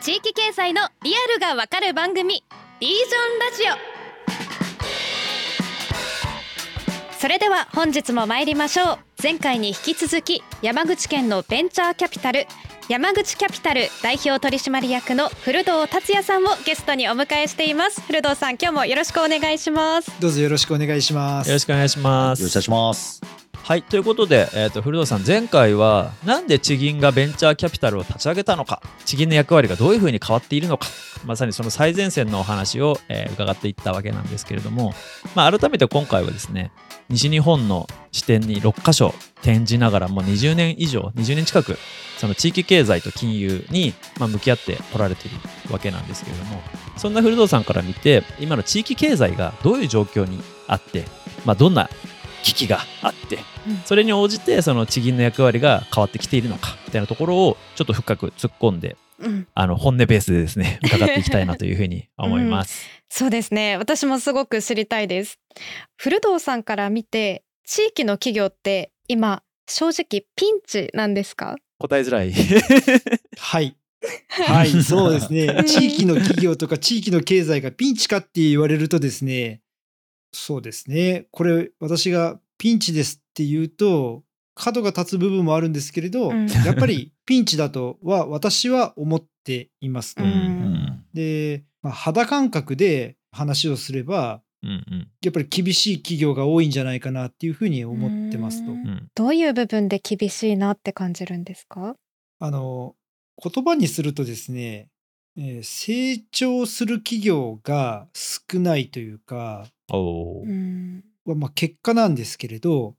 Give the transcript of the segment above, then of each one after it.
地域経済のリアルがわかる番組リージョンラジオ。それでは本日も参りましょう。前回に引き続き山口県のベンチャーキャピタル山口キャピタル代表取締役の古堂達也さんをゲストにお迎えしています。古堂さん今日もよろしくお願いします。どうぞよろしくお願いします。よろしくお願いしまよろしくお願いす。します。はいということで、えー、と古田さん前回はなんで地銀がベンチャーキャピタルを立ち上げたのか地銀の役割がどういうふうに変わっているのかまさにその最前線のお話を、えー伺っていったわけなんですけれども、まあ、改めて今回はですね西日本の支店に6カ所展示ながらもう20年以上20年近くその地域経済と金融に、まあ、向き合ってこられているわけなんですけれどもそんな古堂さんから見て今の地域経済がどういう状況にあって、まあ、どんな危機があってうん。それに応じてその地銀の役割が変わってきているのかみたいなところをちょっと深く突っ込んでうん。あの本音ベースでですね 伺っていきたいなというふうに思います。そうですね。私もすごく知りたいです。古堂さんから見て地域の企業って今正直ピンチなんですか？答えづらい。はい。はいそうですね。地域の企業とか地域の経済がピンチかって言われるとですねそうですね。これ私がピンチですって言うと角が立つ部分もあるんですけれど、うん。やっぱり ピンチだとは私は思っていますと。で、まあ、肌感覚で話をすればうんうん。やっぱり厳しい企業が多いんじゃないかなっていうふうに思ってますと。どういう部分で厳しいなって感じるんですか？あの言葉にするとですね、えー成長する企業が少ないというか、うん。はまあ、結果なんですけれど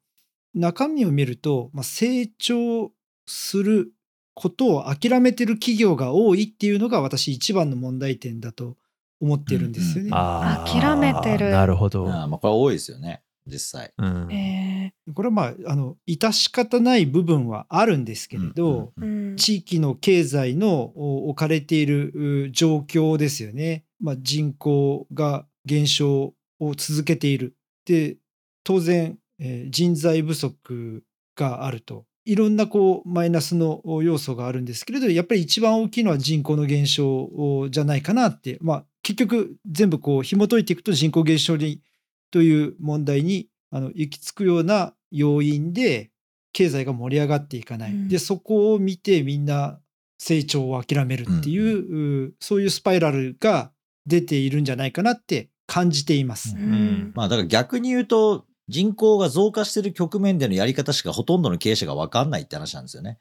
中身を見ると、まあ、成長することを諦めてる企業が多いっていうのが私一番の問題点だと思ってるんですよね。あー。諦めてる。なるほど。あーまあこれは多いですよね、実際。うん。えこれはまああの致し方ない部分はあるんですけれど、うんうんーうん地域の経済のお置かれているう状況ですよね。まあ、人口が減少を続けている。で当然、えー人材不足があると。いろんなこうマイナスの要素があるんですけれどやっぱり一番大きいのは人口の減少じゃないかなって、まあ、結局全部こう紐解いていくと人口減少にという問題にあの行き着くような要因で経済が盛り上がっていかない、うん。でそこを見てみんな成長を諦めるっていう、うそういうスパイラルが出ているんじゃないかなって感じています。うん。ん。まあだから逆に言うと、人口が増加してる局面でのやり方しかほとんどの経営者が分かんないって話なんですよね。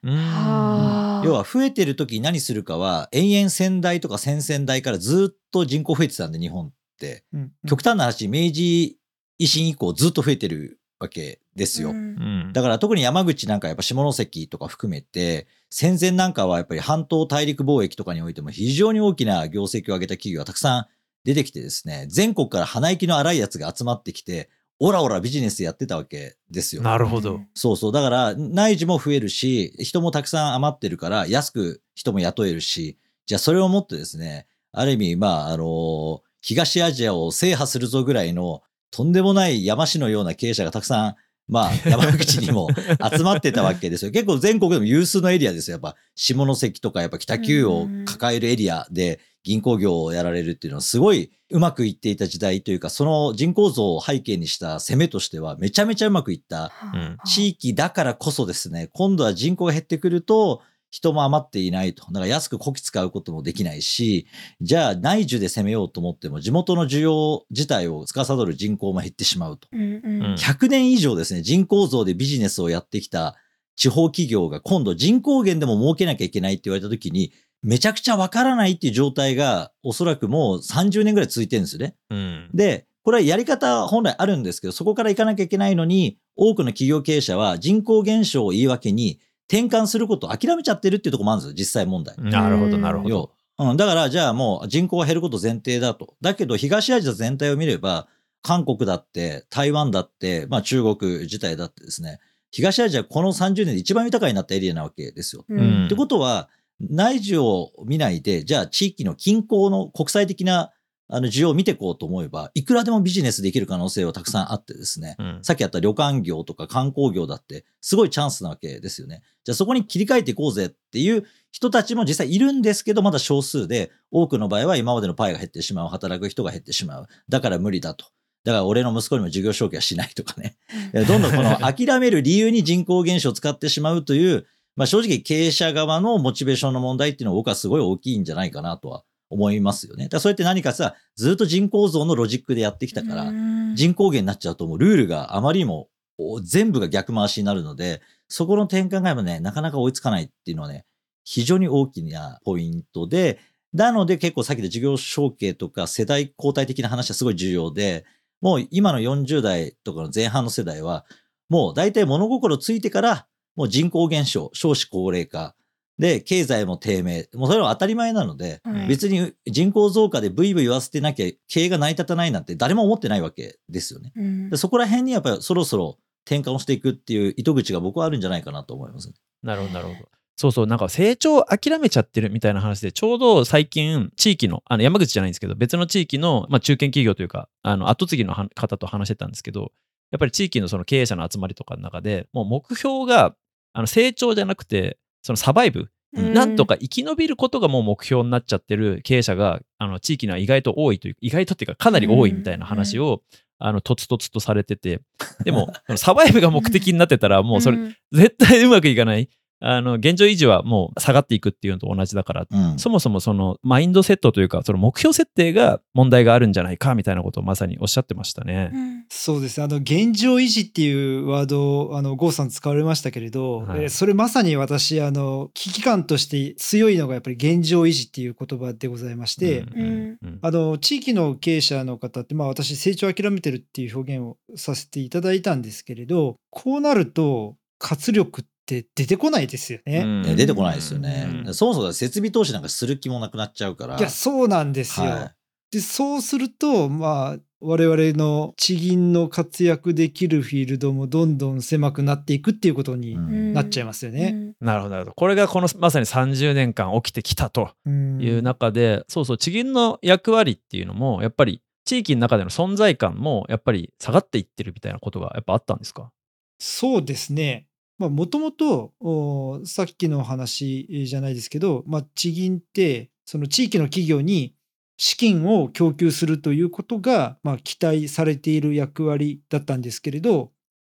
要は増えてる時に何するかは延々先代とか先々代からずっと人口増えてたんで日本って。うん。極端な話明治維新以降ずっと増えてるわけですよ。うんうんだから特に山口なんかやっぱ下関とか含めて戦前なんかはやっぱり半島大陸貿易とかにおいても非常に大きな業績を上げた企業がたくさん出てきてですね全国から鼻息の荒いやつが集まってきてオラオラビジネスやってたわけですよ。なるほど。そうそう。だから、内需も増えるし、人もたくさん余ってるから、安く人も雇えるし、じゃあそれをもってですね、ある意味、まあ、あの東アジアを制覇するぞぐらいの、とんでもない山師のような経営者がたくさん、まあ、山口にも集まってたわけですよ。結構全国でも有数のエリアですよ。やっぱ、下関とか、やっぱ北九を抱えるエリアで銀行業をやられるっていうのは、すごいうまくいっていた時代というか、その人口増を背景にした攻めとしては、めちゃめちゃうまくいったうん地域だからこそですね、今度は人口が減ってくると、人も余っていないと。だから安くこき使うこともできないし、じゃあ内需で攻めようと思っても、地元の需要自体を司る人口も減ってしまうと。うんうんうん100年以上ですね、人口増でビジネスをやってきた地方企業が今度人口減でも儲けなきゃいけないって言われた時に、めちゃくちゃわからないっていう状態がおそらくもう30年ぐらい続いてるんですよね。うんで、これはやり方本来あるんですけど、そこから行かなきゃいけないのに、多くの企業経営者は人口減少を言い訳に転換することを諦めちゃってるっていうところもあるんですよ、実際問題。なるほど、なるほど。要うん、だから、じゃあもう人口が減ること前提だと。だけど、東アジア全体を見れば、韓国だって、台湾だって、まあ中国自体だってですね、東アジアこの30年で一番豊かになったエリアなわけですよ。うんうんってことは、内需を見ないで、じゃあ地域の均衡の国際的なあの、需要を見ていこうと思えば、いくらでもビジネスできる可能性はたくさんあってですね。うんさっきやった旅館業とか観光業だって、すごいチャンスなわけですよね。じゃあそこに切り替えていこうぜっていう人たちも実際いるんですけど、まだ少数で、多くの場合は今までのパイが減ってしまう、働く人が減ってしまう。だから無理だと。だから俺の息子にも事業承継はしないとかね。え どんどんこの諦める理由に人口減少を使ってしまうという、まあ正直経営者側のモチベーションの問題っていうのは僕はすごい大きいんじゃないかなとは思いますよね。だからそれって何かさ、ずっと人口増のロジックでやってきたから、うん人口減になっちゃうともうルールがあまりにもお全部が逆回しになるので、そこの転換が今ね、なかなか追いつかないっていうのはね、非常に大きなポイントで、なので結構さっきで事業承継とか世代交代的な話はすごい重要で、もう今の40代とかの前半の世代は、もう大体物心ついてから、もう人口減少、少子高齢化、で、経済も低迷、もうそれは当たり前なので、はい別に人口増加でブイブイ言わせてなきゃ経営が成り立たないなんて誰も思ってないわけですよね。うんでそこら辺にやっぱりそろそろ転換をしていくっていう糸口が僕はあるんじゃないかなと思いますね。なるほど、なるほど。そうそう、なんか成長を諦めちゃってるみたいな話で、ちょうど最近、地域の、あの山口じゃないんですけど、別の地域の、まあ、中堅企業というか、あの後継ぎのは方と話してたんですけど、やっぱり地域のその経営者の集まりとかの中で、もう目標があの成長じゃなくて、そのサバイブ、うん。なんとか生き延びることがもう目標になっちゃってる経営者が、あの地域には意外と多いという、意外とっていうか、かなり多いみたいな話を、あのとつとつとされてて、でも、サバイブが目的になってたら、もうそれ、ん。絶対うまくいかない。あの、現状維持はもう下がっていくっていうのと同じだから、うん。そもそもそのマインドセットというか、その目標設定が問題があるんじゃないかみたいなことをまさにおっしゃってましたね。うんそうですね。あの、現状維持っていうワードを、あの、郷さん使われましたけれど、はいえーそれまさに私、あの、危機感として強いのがやっぱり現状維持っていう言葉でございまして、うんうんうんあの、地域の経営者の方って、まあ私、成長を諦めてるっていう表現をさせていただいたんですけれど、こうなると、活力って出てこないですよね。うんね出てこないですよね。うんそもそも設備投資なんかする気もなくなっちゃうから。いや、そうなんですよ。はで、そうすると、まあ、我々の地銀の活躍できるフィールドもどんどん狭くなっていくっていうことにい。うんなっちゃいますよね。なるほど、なるほど。これがこのまさに30年間起きてきたとうんいう中で、そうそう、地銀の役割っていうのも、やっぱり地域の中での存在感も、やっぱり下がっていってるみたいなことがやっぱあったんですか？そうですね。まあ、もともと、おさっきの話じゃないですけど、まあ、地銀って、その地域の企業に資金を供給するということが、まあ、期待されている役割だったんですけれど、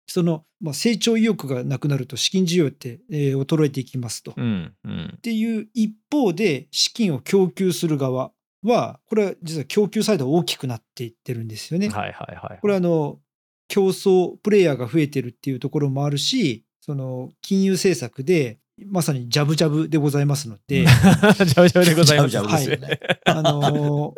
その、まあ、成長意欲がなくなると資金需要って、えー衰えていきますと。うん、うんっ。ていう一方で資金を供給する側はこれは実は供給サイドが大きくなっていってるんですよね。はいはいはい。これはあの競争プレイヤーが増えてるっていうところもあるしその金融政策でまさにジャブジャブでございますので、ジャブジャブでございます。ジャブジャブですよね。あの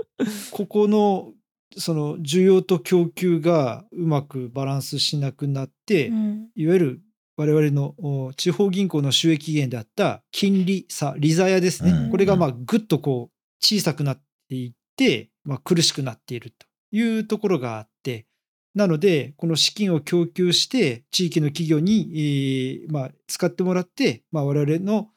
ここのその需要と供給がうまくバランスしなくなって、うんいわゆる我々のお地方銀行の収益源であった金利差、利ザヤですね。うんこれがまあぐっとこう小さくなっていって、まあ、苦しくなっているというところがあって、なので、この資金を供給して、地域の企業に、えーまあ、使ってもらって、まあ、我々の、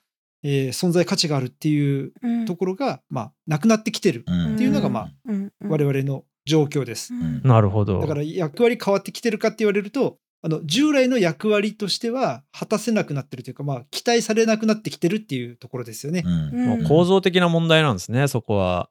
えー存在価値があるっていううんところが、まあ、なくなってきてるうんっていうのがまあうんうん我々の状況です。うんなるほど。だから役割変わってきてるかって言われると、あの従来の役割としては果たせなくなってるというか、まあ、期待されなくなってきてるっていうところですよね。うん構造的な問題なんですね、そこは。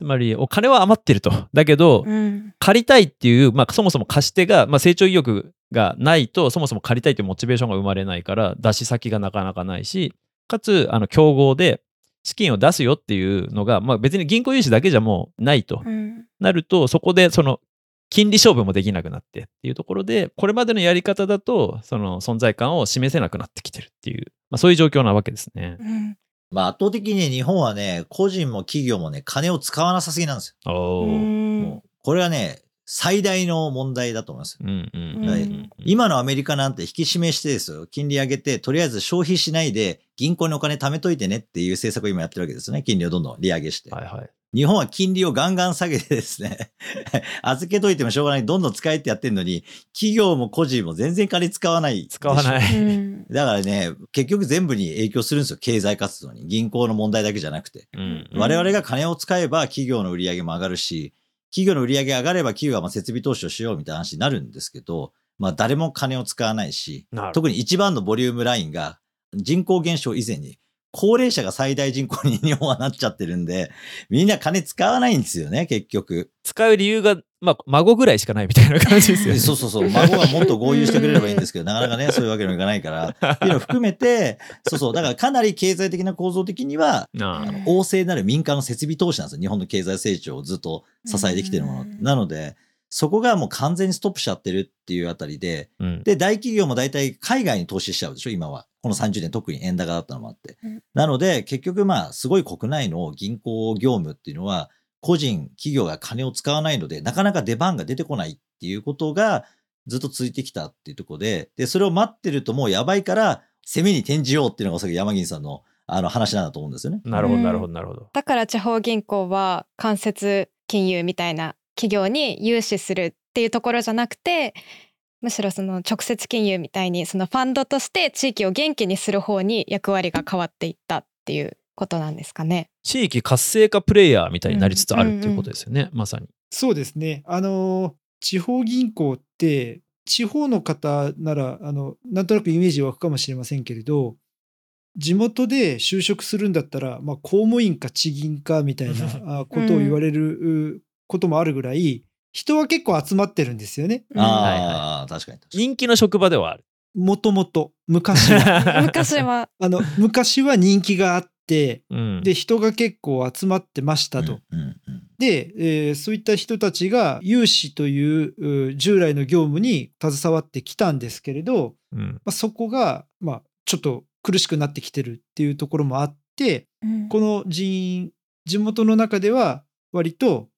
つまり、お金は余ってると。だけど、うん借りたいっていう、まあ、そもそも貸し手が、まあ、成長意欲がないと、そもそも借りたいというモチベーションが生まれないから、出し先がなかなかないし、かつ、あの、競合で資金を出すよっていうのが、まあ、別に銀行融資だけじゃもうないとうんなると、そこで、その、金利勝負もできなくなってっていうところで、これまでのやり方だと、その存在感を示せなくなってきてるっていう、まあ、そういう状況なわけですね。うんまあ圧倒的に日本はね、個人も企業もね、金を使わなさすぎなんですよ。もうこれはね、最大の問題だと思いますよ。うんうんうんはいうん今のアメリカなんて引き締めしてですよ。金利上げて、とりあえず消費しないで銀行にお金貯めといてねっていう政策を今やってるわけですよね。金利をどんどん利上げして。はいはい。日本は金利をガンガン下げてですね、預けといてもしょうがない、どんどん使えってやってんのに、企業も個人も全然金使わない。。使わないだからね、結局全部に影響するんですよ。経済活動に。銀行の問題だけじゃなくて。うんうん我々が金を使えば企業の売り上げも上がるし、企業の売り上げ上がれば企業はまあ設備投資をしようみたいな話になるんですけど、まあ誰も金を使わないし。特に一番のボリュームラインが人口減少以前に高齢者が最大人口に日本はなっちゃってるんで、みんな金使わないんですよね、結局。使う理由が、まあ、孫ぐらいしかないみたいな感じですよね。そうそうそう。孫がもっと合流してくれればいいんですけど、なかなかね、そういうわけにもいかないから、っていうのを含めて、そうそう。だからかなり経済的な構造的には、なあ旺盛なる民間の設備投資なんですよ。日本の経済成長をずっと支えてきてるもの。うんなので、そこがもう完全にストップしちゃってるっていうあたりで、うん。で、大企業も大体海外に投資しちゃうでしょ、今は。この30年特に円高だったのもあって。うんなので、結局まあ、すごい国内の銀行業務っていうのは、個人、企業が金を使わないので、なかなか出番が出てこないっていうことがずっと続いてきたっていうところで、で、それを待ってるともうやばいから、攻めに転じようっていうのがおそらく山銀さんのあの話なんだと思うんですよね。なるほど、うんなるほど、なるほど。だから地方銀行は間接金融みたいな企業に融資するっていうところじゃなくてむしろその直接金融みたいにそのファンドとして地域を元気にする方に役割が変わっていったっていうことなんですかね。地域活性化プレイヤーみたいになりつつあるっていうことですよね、まさに。そうですね。あの、地方銀行って、地方の方なら、あの、なんとなくイメージ湧くかもしれませんけれど、地元で就職するんだったら、まあ、公務員か地銀かみたいな あことを言われるうこともあるぐらい、人は結構集まってるんですよね。うんああ、確かに確かに。人気の職場ではある。もともと、昔は。昔は あの、昔は人気があって、うん、で、人が結構集まってましたと。うんうんうんで、えーそういった人たちが融資というう従来の業務に携わってきたんですけれど、うんまあ、そこが、まあ、ちょっと苦しくなってきてるっていうところもあってうんこの人員地元の中では割と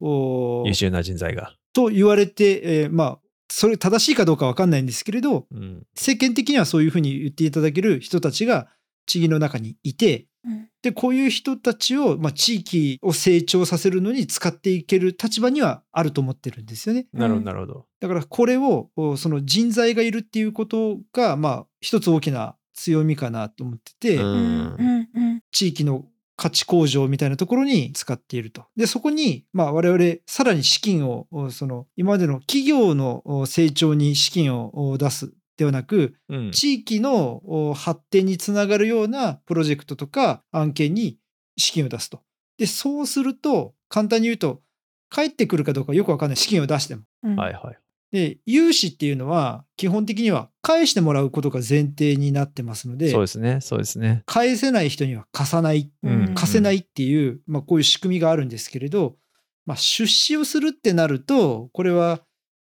優秀な人材が。と言われて、えーまあそれ正しいかどうかわかんないんですけれどうん世間的にはそういうふうに言っていただける人たちが地域の中にいてうんでこういう人たちを、まあ、地域を成長させるのに使っていける立場にはあると思ってるんですよね。なるほど、うんなるほど。だからこれをおその人材がいるっていうことがまあ一つ大きな強みかなと思ってて、うん地域の価値向上みたいなところに使っていると。でそこにまあ我々さらに資金をおその今までの企業のお成長に資金をお出すではなくうん地域のお発展につながるようなプロジェクトとか案件に資金を出すと。でそうすると簡単に言うと返ってくるかどうかよくわかんない資金を出しても。うんはいはい。で融資っていうのは基本的には返してもらうことが前提になってますのでそうですね、そうですね。返せない人には貸さないうん貸せないっていう、まあ、こういう仕組みがあるんですけれど、まあ、出資をするってなるとこれは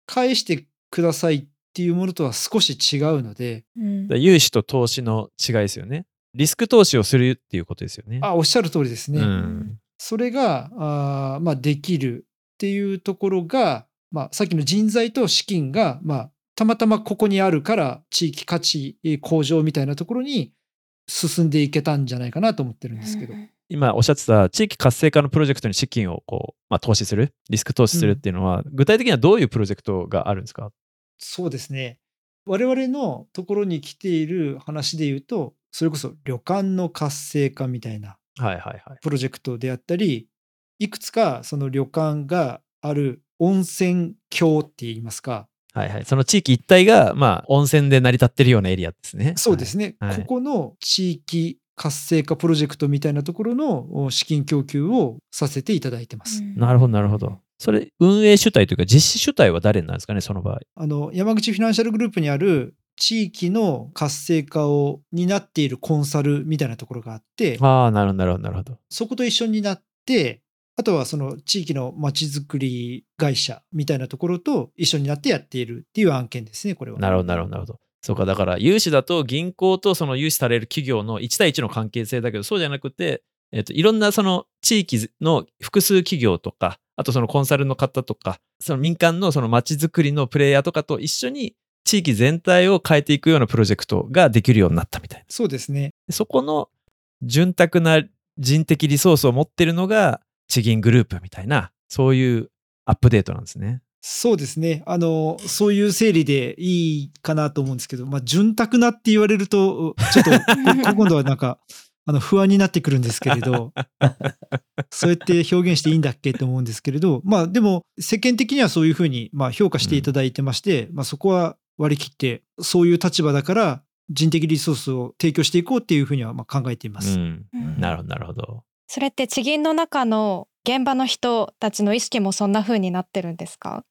返してくださいっていうものとは少し違うのでうん融資と投資の違いですよね。リスク投資をするっていうことですよね。あおっしゃる通りですね。うんそれがあー、まあ、できるっていうところが、まあ、さっきの人材と資金が、まあ、たまたまここにあるから地域価値向上みたいなところに進んでいけたんじゃないかなと思ってるんですけど。今おっしゃってた地域活性化のプロジェクトに資金をこう、まあ、投資する、リスク投資するっていうのは、具体的にはどういうプロジェクトがあるんですか？そうですね。我々のところに来ている話で言うと、それこそ旅館の活性化みたいな。プロジェクトであったり、いくつかその旅館がある温泉郷って言いますか、はいはい。その地域一帯が、まあ、温泉で成り立ってるようなエリアですね。そうですね、はいここの地域活性化プロジェクトみたいなところのお資金供給をさせていただいてます。なるほど、なるほど。それ、運営主体というか、実施主体は誰になるんですかね、その場合。あの山口フィナンシャルグループにある地域の活性化を担っているコンサルみたいなところがあって、ああ、なるほど、なるほど、なるほど。そこと一緒になって、あとはその地域のまちづくり会社みたいなところと一緒になってやっているっていう案件ですね、これは。なるほど、なるほど、なるほど。そうか、だから、融資だと銀行とその融資される企業の1対1の関係性だけど、そうじゃなくて、えっと、いろんなその地域の複数企業とか、あとそのコンサルの方とか、その民間のその街づくりのプレイヤーとかと一緒に地域全体を変えていくようなプロジェクトができるようになったみたいな。そうですね。そこの潤沢な人的リソースを持ってるのが地銀グループみたいな、そういうアップデートなんですね。そうですね。あの、そういう整理でいいかなと思うんですけど、まあ、潤沢なって言われると、ちょっとこ今度はなんか あの不安になってくるんですけれど そうやって表現していいんだっけと思うんですけれどまあでも世間的にはそういうふうにまあ評価していただいてまして、まあ、そこは割り切ってそういう立場だから人的リソースを提供していこうっていうふうにはまあ考えています。うん、なるほどなるほど。それって地銀の中の現場の人たちの意識もそんな風になってるんですか？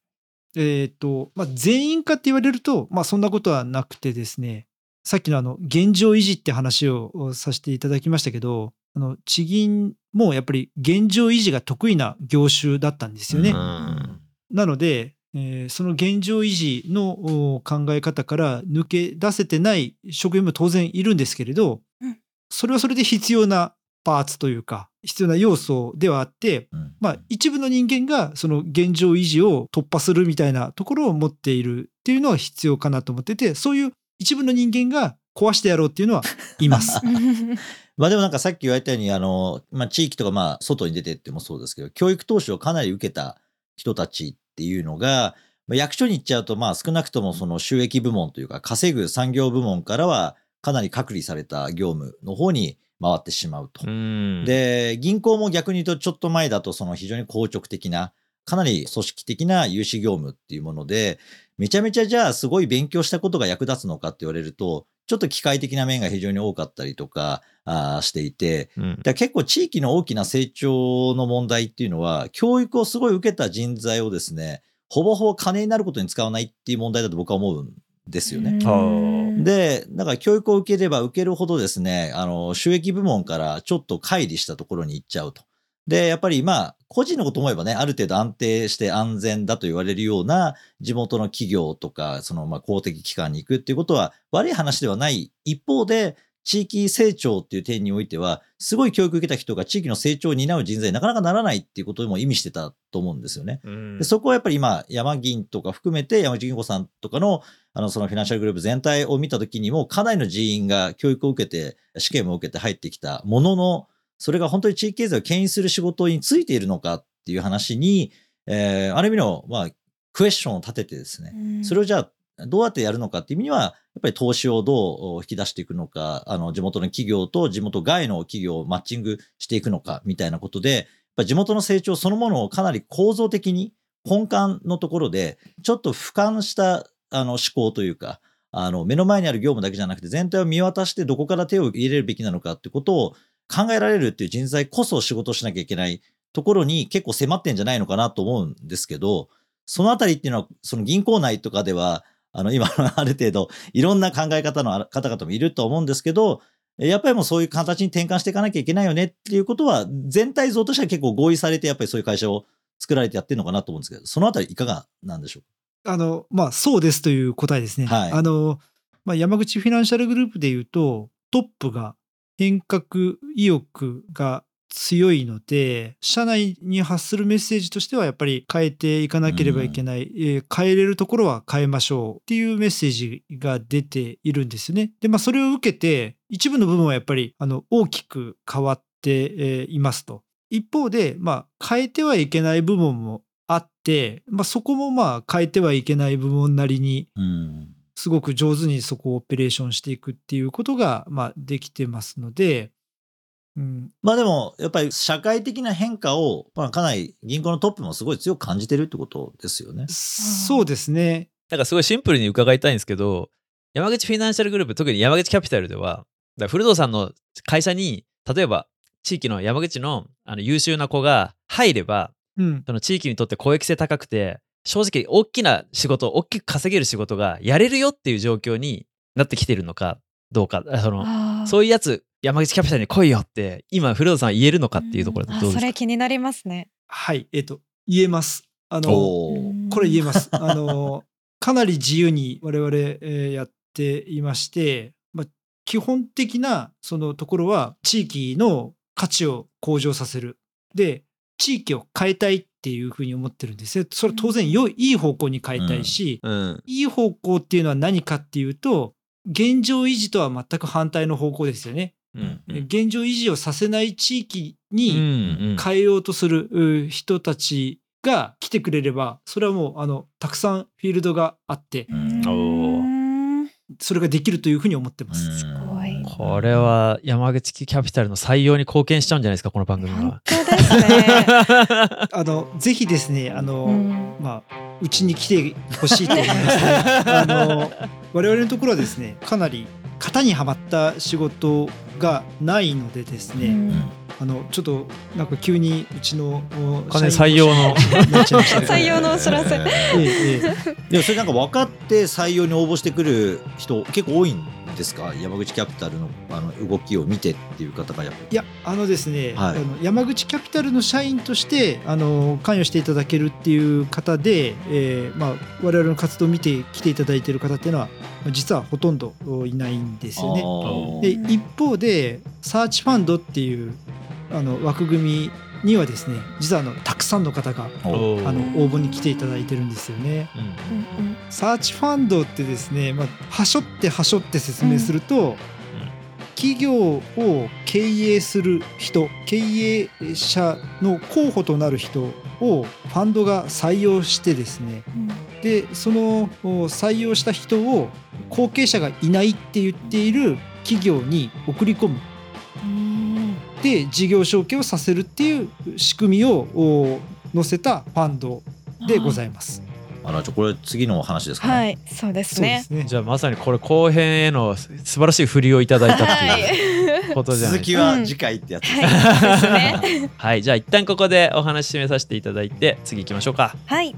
えっ、と、まあ、全員かって言われると、まあ、そんなことはなくてですね、さっきのあの、現状維持って話をさせていただきましたけど、あの、地銀もやっぱり現状維持が得意な業種だったんですよね。うん。なので、えーその現状維持のお考え方から抜け出せてない職員も当然いるんですけれど、うん。それはそれで必要なパーツというか、必要な要素ではあって、うんまあ、一部の人間がその現状維持を突破するみたいなところを持っているっていうのは必要かなと思っててそういう一部の人間が壊してやろうっていうのはいます。まあでもなんかさっき言われたように、あの、まあ地域とかまあ外に出てってもそうですけど、教育投資をかなり受けた人たちっていうのが、まあ役所に行っちゃうとまあ少なくともその収益部門というか稼ぐ産業部門からはかなり隔離された業務の方に回ってしまうと。うん、で、銀行も逆に言うとちょっと前だとその非常に硬直的な、かなり組織的な融資業務っていうもので、めちゃめちゃじゃあすごい勉強したことが役立つのかって言われると、ちょっと機械的な面が非常に多かったりとかあーしていて、うん。結構地域の大きな成長の問題っていうのは、教育をすごい受けた人材をですね、ほぼほぼ金になることに使わないっていう問題だと僕は思うんですよね。うんで、だから教育を受ければ受けるほどですね、あの、収益部門からちょっと乖離したところに行っちゃうと。で、やっぱり今、個人のこと思えばね、ある程度安定して安全だと言われるような地元の企業とか、そのまあ公的機関に行くっていうことは悪い話ではない一方で、地域成長っていう点においては、すごい教育を受けた人が地域の成長を担う人材になかなかならないっていうことも意味してたと思うんですよね。うんでそこはやっぱり今、山銀とか含めて、山口銀行さんとかの、あの、そのフィナンシャルグループ全体を見たときにも、かなりの人員が教育を受けて、試験も受けて入ってきたものの、それが本当に地域経済を牽引する仕事についているのかっていう話に、えーある意味の、まあ、クエスチョンを立ててですね、それをじゃあ、どうやってやるのかっていう意味には、やっぱり投資をどう引き出していくのか、あの、地元の企業と地元外の企業をマッチングしていくのか、みたいなことで、やっぱ地元の成長そのものをかなり構造的に根幹のところで、ちょっと俯瞰したあの思考というか、あの、目の前にある業務だけじゃなくて、全体を見渡してどこから手を入れるべきなのかってことを考えられるっていう人材こそ仕事しなきゃいけないところに結構迫ってんじゃないのかなと思うんですけど、そのあたりっていうのは、その銀行内とかでは、あの、今、ある程度、いろんな考え方の方々もいると思うんですけど、やっぱりもうそういう形に転換していかなきゃいけないよねっていうことは、全体像としては結構合意されて、やっぱりそういう会社を作られてやってるのかなと思うんですけど、そのあたりいかがなんでしょうあの、まあ、そうですという答えですね。はいあの、まあ、山口フィナンシャルグループでいうと、トップが変革意欲が強いので、社内に発するメッセージとしては、やっぱり変えていかなければいけない、えー変えれるところは変えましょうっていうメッセージが出ているんですよね。で、まあ、それを受けて、一部の部分はやっぱり、あの、大きく変わって、えーいますと。一方で、まあ、変えてはいけない部分もあって、まあ、そこもまあ変えてはいけない部分なりにうん。すごく上手にそこをオペレーションしていくっていうことがまあできてますので、うん、まあでも、やっぱり社会的な変化を、まあかなり銀行のトップもすごい強く感じてるってことですよね。そうですね。なんかすごいシンプルに伺いたいんですけど、山口フィナンシャルグループ、特に山口キャピタルでは、だから古藤さんの会社に、例えば地域の山口のあの優秀な子が入れば、うん、その地域にとって公益性高くて、正直大きな仕事、大きく稼げる仕事がやれるよっていう状況になってきてるのかどうか、あそのそういうやつ、山口キャピタルに来いよって、今、古藤さんは言えるのかっていうところでどうですか？それ気になりますね。はい、えっ、と、言えます。あの、これ言えます。あの、かなり自由に我々、えーやっていまして、まあ、基本的なそのところは地域の価値を向上させる。で、地域を変えたいっていうふうに思ってるんですよ。それは当然良いいい方向に変えたいし、うん。いい方向っていうのは何かっていうと、現状維持とは全く反対の方向ですよね。うん。うん現状維持をさせない地域うんにうん変えようとするう人たちが来てくれれば、それはもうあのたくさんフィールドがあって、それができるというふうに思ってます。すごいこれは山口キャピタルの採用に貢献しちゃうんじゃないですか、この番組本は。当 ですね。あのぜひですねあの、うんまあうちに来てほしいと思いますね。あの我々のところはですねかなり型にはまった仕事がないのでですね、うん。あのちょっとなんか急にうちの採用の。なっちゃいましたけど採用のお知らせ。えええええ。でもそれなんか分かって採用に応募してくる人結構多いんですか？山口キャピタルのあの動きを見てっていう方がやっぱいやあのですね、はい。あの山口キャピタルの社員としてあの関与していただけるっていう方で、えーまあ、我々の活動を見て来ていただいている方っていうのはまあ実はほとんどいないんですよね。で一方でサーチファンドっていうあの枠組みにはですね実はあのたくさんの方がおあの応募に来ていただいてるんですよね。うんサーチファンドってですね、まあ、はしょってはしょって説明すると、企業を経営する人経営者の候補となる人をファンドが採用してですねでそのお採用した人を後継者がいないって言っている企業に送り込むうんで事業承継をさせるっていう仕組みをお載せたファンドでございます。あらじゃあこれ次のお話ですかね、はい、そうですね。すねじゃあまさにこれ後編への素晴らしい振りをいただいたっていうはい。ことじゃないです続きは次回ってやつはい。はい、じゃあ一旦ここでお話締めさせていただいて次行きましょうか。はい。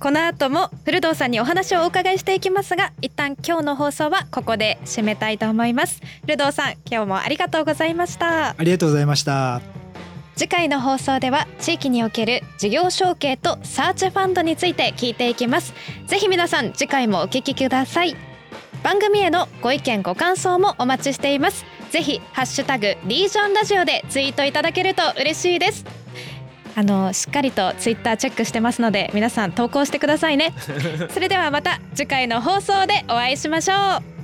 この後も古藤さんにお話をお伺いしていきますが、一旦今日の放送はここで締めたいと思います。古藤さん、今日もありがとうございました。ありがとうございました。次回の放送では地域における事業承継とサーチファンドについて聞いていきますぜひ皆さん次回もお聞きください番組へのご意見ご感想もお待ちしていますぜひハッシュタグリージョンラジオでツイートいただけると嬉しいですあのしっかりとツイッターチェックしてますので皆さん投稿してくださいね。それではまた次回の放送でお会いしましょう